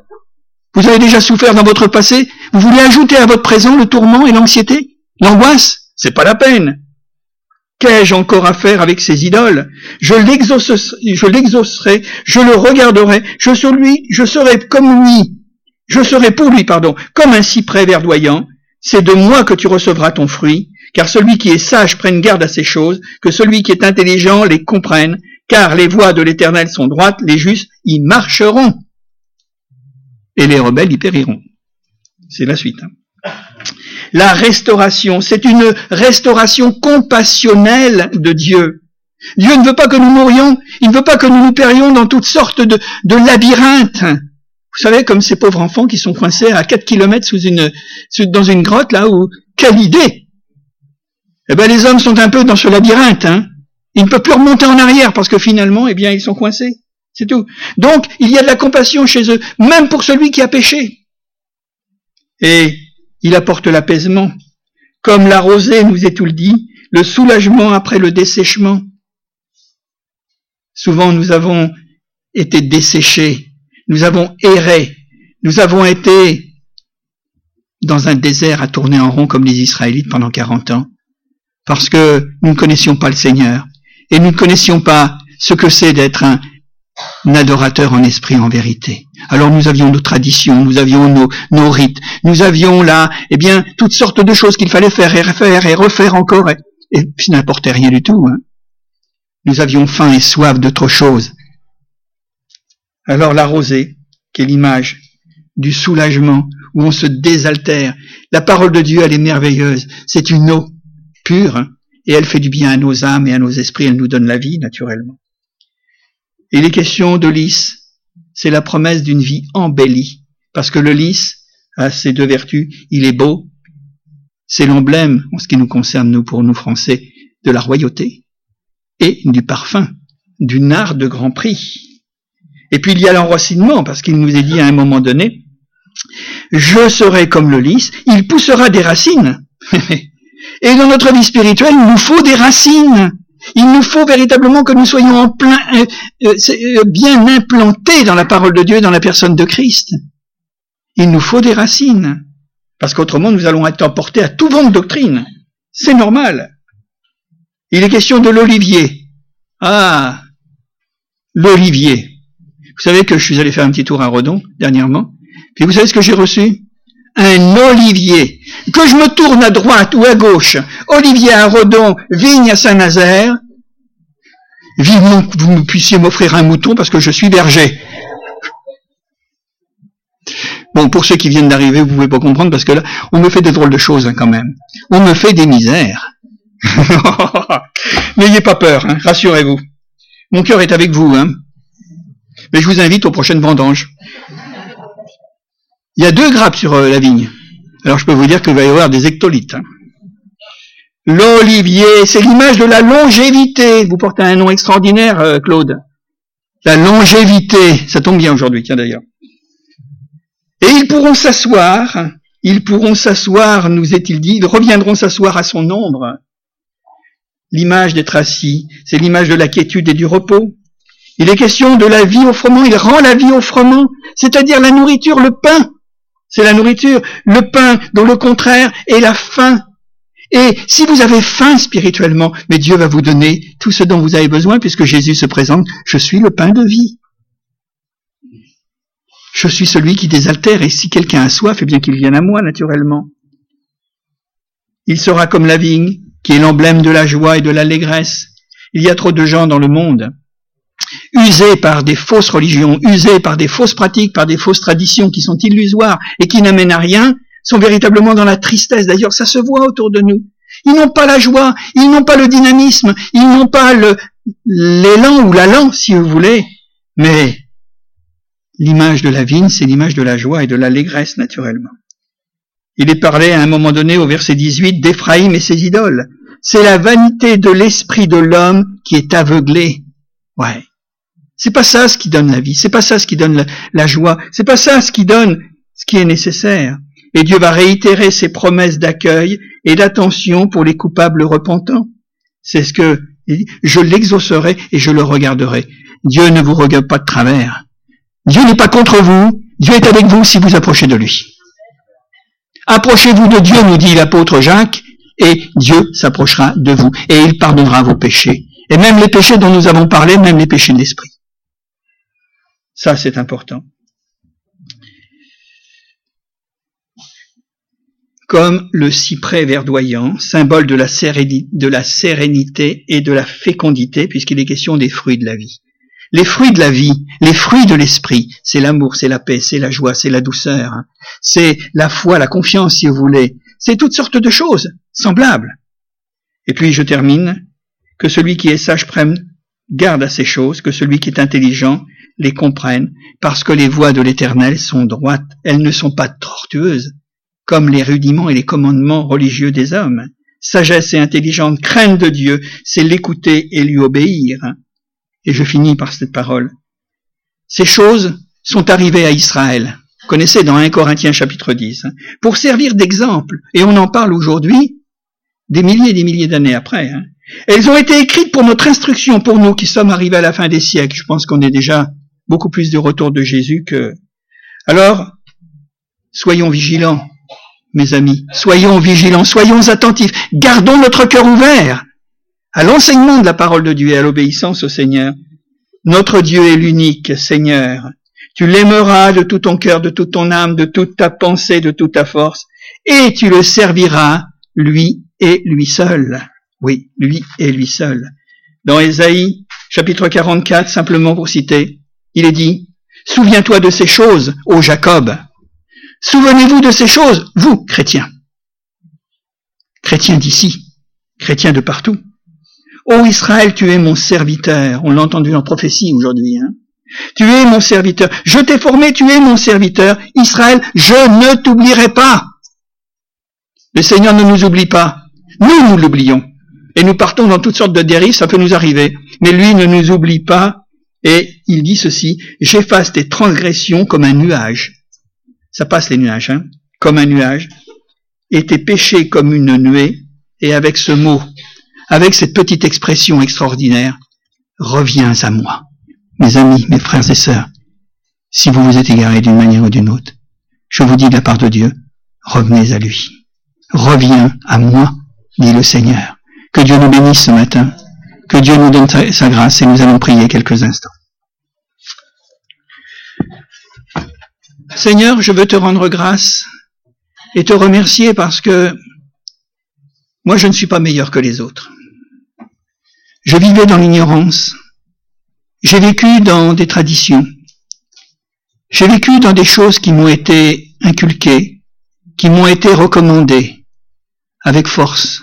Vous avez déjà souffert dans votre passé. Vous voulez ajouter à votre présent le tourment et l'anxiété L'angoisse, c'est pas la peine. Qu'ai-je encore à faire avec ces idoles? Je l'exaucerai, je le regarderai, je, je serai comme lui, je serai pour lui, pardon, comme un cyprès verdoyant. C'est de moi que tu recevras ton fruit, car celui qui est sage prenne garde à ces choses, que celui qui est intelligent les comprenne, car les voies de l'Éternel sont droites, les justes y marcheront, et les rebelles y périront. C'est la suite. Hein la restauration. C'est une restauration compassionnelle de Dieu. Dieu ne veut pas que nous mourions, il ne veut pas que nous nous périons dans toutes sortes de, de labyrinthes. Vous savez, comme ces pauvres enfants qui sont coincés à 4 kilomètres sous une, dans une grotte, là où, quelle idée! Eh ben, les hommes sont un peu dans ce labyrinthe, hein. Ils ne peuvent plus remonter en arrière parce que finalement, eh bien, ils sont coincés. C'est tout. Donc, il y a de la compassion chez eux, même pour celui qui a péché. Et il apporte l'apaisement. Comme la rosée nous est tout le dit, le soulagement après le dessèchement. Souvent nous avons été desséchés, nous avons erré, nous avons été dans un désert à tourner en rond comme les Israélites pendant 40 ans, parce que nous ne connaissions pas le Seigneur, et nous ne connaissions pas ce que c'est d'être un adorateur en esprit, en vérité. Alors nous avions nos traditions, nous avions nos, rites, nous avions là, eh bien, toutes sortes de choses qu'il fallait faire et refaire et refaire encore, et, et puis n'importe rien du tout. Hein. Nous avions faim et soif d'autre chose. Alors la rosée, qui est l'image du soulagement, où on se désaltère. La parole de Dieu, elle est merveilleuse. C'est une eau pure, hein, et elle fait du bien à nos âmes et à nos esprits, elle nous donne la vie, naturellement. Et les questions de lys, c'est la promesse d'une vie embellie. Parce que le lys a ses deux vertus. Il est beau. C'est l'emblème, en ce qui nous concerne, nous, pour nous Français, de la royauté et du parfum, du nard de grand prix. Et puis il y a l'enracinement, parce qu'il nous est dit à un moment donné, je serai comme le lys, il poussera des racines. [laughs] et dans notre vie spirituelle, il nous faut des racines. Il nous faut véritablement que nous soyons en plein, euh, euh, euh, bien implantés dans la parole de Dieu, dans la personne de Christ. Il nous faut des racines, parce qu'autrement nous allons être emportés à tout vent de doctrine. C'est normal. Il est question de l'olivier. Ah, l'olivier. Vous savez que je suis allé faire un petit tour à Redon dernièrement, et vous savez ce que j'ai reçu? Un olivier. Que je me tourne à droite ou à gauche, olivier à Redon, vigne à Saint-Nazaire, vivement que vous puissiez m'offrir un mouton parce que je suis berger. Bon, pour ceux qui viennent d'arriver, vous pouvez pas comprendre parce que là, on me fait des drôles de choses hein, quand même. On me fait des misères. [laughs] N'ayez pas peur, hein, rassurez-vous. Mon cœur est avec vous, hein. Mais je vous invite aux prochaines vendanges. Il y a deux grappes sur euh, la vigne. Alors je peux vous dire qu'il va y avoir des ectolites. Hein. L'olivier, c'est l'image de la longévité. Vous portez un nom extraordinaire, euh, Claude. La longévité, ça tombe bien aujourd'hui, tiens d'ailleurs. Et ils pourront s'asseoir, ils pourront s'asseoir, nous est-il dit, ils reviendront s'asseoir à son ombre. L'image d'être assis, c'est l'image de la quiétude et du repos. Il est question de la vie au froment, il rend la vie au froment, c'est-à-dire la nourriture, le pain. C'est la nourriture, le pain, dont le contraire est la faim. Et si vous avez faim spirituellement, mais Dieu va vous donner tout ce dont vous avez besoin, puisque Jésus se présente, je suis le pain de vie. Je suis celui qui désaltère, et si quelqu'un a soif, eh bien qu'il vienne à moi, naturellement. Il sera comme la vigne, qui est l'emblème de la joie et de l'allégresse. Il y a trop de gens dans le monde usés par des fausses religions, usés par des fausses pratiques, par des fausses traditions qui sont illusoires et qui n'amènent à rien, sont véritablement dans la tristesse. D'ailleurs, ça se voit autour de nous. Ils n'ont pas la joie, ils n'ont pas le dynamisme, ils n'ont pas l'élan ou l'allant, si vous voulez. Mais l'image de la vigne, c'est l'image de la joie et de l'allégresse, naturellement. Il est parlé à un moment donné au verset 18 d'Éphraïm et ses idoles. C'est la vanité de l'esprit de l'homme qui est aveuglé. Ouais. C'est pas ça ce qui donne la vie, c'est pas ça ce qui donne la, joie, c'est pas ça ce qui donne ce qui est nécessaire. Et Dieu va réitérer ses promesses d'accueil et d'attention pour les coupables repentants. C'est ce que je l'exaucerai et je le regarderai. Dieu ne vous regarde pas de travers. Dieu n'est pas contre vous, Dieu est avec vous si vous approchez de lui. Approchez-vous de Dieu, nous dit l'apôtre Jacques, et Dieu s'approchera de vous et il pardonnera vos péchés. Et même les péchés dont nous avons parlé, même les péchés de l'esprit. Ça, c'est important. Comme le cyprès verdoyant, symbole de la, sérénité et de la fécondité, puisqu'il est question des fruits de la vie. Les fruits de la vie, les fruits de l'esprit, c'est l'amour, c'est la paix, c'est la joie, c'est la douceur, hein. c'est la foi, la confiance, si vous voulez. C'est toutes sortes de choses semblables. Et puis je termine, que celui qui est sage prenne garde à ces choses, que celui qui est intelligent les comprenne, parce que les voies de l'Éternel sont droites, elles ne sont pas tortueuses, comme les rudiments et les commandements religieux des hommes. Sagesse et intelligence craignent de Dieu, c'est l'écouter et lui obéir. Et je finis par cette parole. Ces choses sont arrivées à Israël. Connaissez dans 1 Corinthiens chapitre 10. Hein, pour servir d'exemple, et on en parle aujourd'hui, des milliers et des milliers d'années après. Hein. Elles ont été écrites pour notre instruction, pour nous qui sommes arrivés à la fin des siècles. Je pense qu'on est déjà beaucoup plus de retour de Jésus que... Alors, soyons vigilants, mes amis. Soyons vigilants, soyons attentifs. Gardons notre cœur ouvert à l'enseignement de la parole de Dieu et à l'obéissance au Seigneur. Notre Dieu est l'unique Seigneur. Tu l'aimeras de tout ton cœur, de toute ton âme, de toute ta pensée, de toute ta force, et tu le serviras, lui et lui seul. Oui, lui et lui seul. Dans Ésaïe, chapitre 44, simplement pour citer, il est dit, Souviens-toi de ces choses, ô Jacob. Souvenez-vous de ces choses, vous, chrétiens. Chrétiens d'ici, chrétiens de partout. Ô Israël, tu es mon serviteur. On l'a entendu en prophétie aujourd'hui. Hein. Tu es mon serviteur. Je t'ai formé, tu es mon serviteur. Israël, je ne t'oublierai pas. Le Seigneur ne nous oublie pas. Nous, nous l'oublions. Et nous partons dans toutes sortes de dérives, ça peut nous arriver. Mais lui ne nous oublie pas. Et il dit ceci, j'efface tes transgressions comme un nuage. Ça passe les nuages, hein, comme un nuage. Et tes péchés comme une nuée. Et avec ce mot, avec cette petite expression extraordinaire, reviens à moi. Mes amis, mes frères et sœurs, si vous vous êtes égarés d'une manière ou d'une autre, je vous dis de la part de Dieu, revenez à lui. Reviens à moi, dit le Seigneur. Que Dieu nous bénisse ce matin, que Dieu nous donne sa, grâce et nous allons prier quelques instants. Seigneur, je veux te rendre grâce et te remercier parce que moi je ne suis pas meilleur que les autres. Je vivais dans l'ignorance. J'ai vécu dans des traditions. J'ai vécu dans des choses qui m'ont été inculquées, qui m'ont été recommandées, avec force,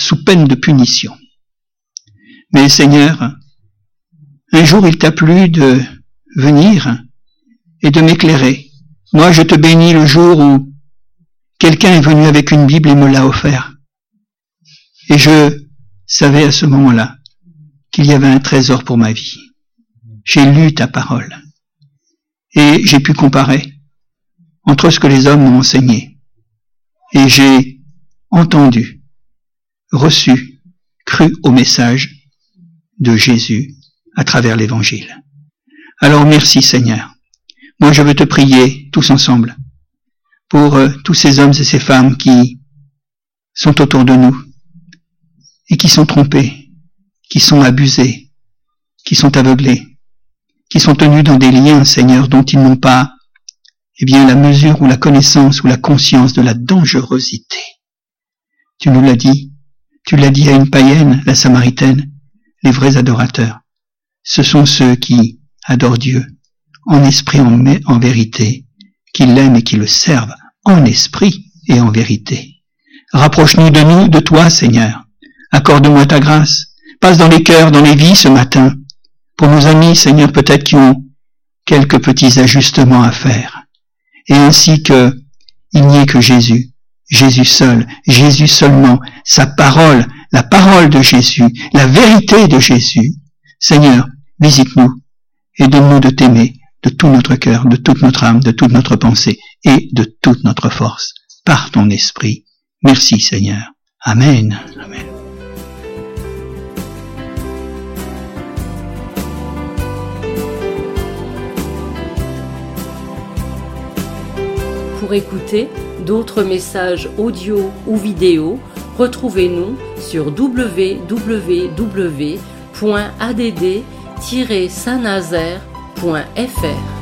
sous peine de punition. Mais Seigneur, un jour il t'a plu de venir et de m'éclairer. Moi, je te bénis le jour où quelqu'un est venu avec une Bible et me l'a offert. Et je savais à ce moment-là qu'il y avait un trésor pour ma vie. J'ai lu ta parole et j'ai pu comparer entre ce que les hommes m'ont enseigné et j'ai entendu, reçu, cru au message de Jésus à travers l'évangile. Alors merci Seigneur. Moi je veux te prier tous ensemble pour euh, tous ces hommes et ces femmes qui sont autour de nous et qui sont trompés qui sont abusés, qui sont aveuglés, qui sont tenus dans des liens, Seigneur, dont ils n'ont pas, eh bien, la mesure ou la connaissance ou la conscience de la dangerosité. Tu nous l'as dit, tu l'as dit à une païenne, la samaritaine, les vrais adorateurs. Ce sont ceux qui adorent Dieu, en esprit en, en vérité, qui l'aiment et qui le servent, en esprit et en vérité. Rapproche-nous de nous, de toi, Seigneur. Accorde-moi ta grâce passe dans les cœurs, dans les vies ce matin. Pour nos amis, Seigneur, peut-être qui ont quelques petits ajustements à faire. Et ainsi que il n'y ait que Jésus, Jésus seul, Jésus seulement, sa parole, la parole de Jésus, la vérité de Jésus. Seigneur, visite-nous et donne-nous de t'aimer de tout notre cœur, de toute notre âme, de toute notre pensée et de toute notre force, par ton esprit. Merci Seigneur. Amen. Pour écouter d'autres messages audio ou vidéo, Retrouvez-nous sur www.add-saint-nazaire.fr.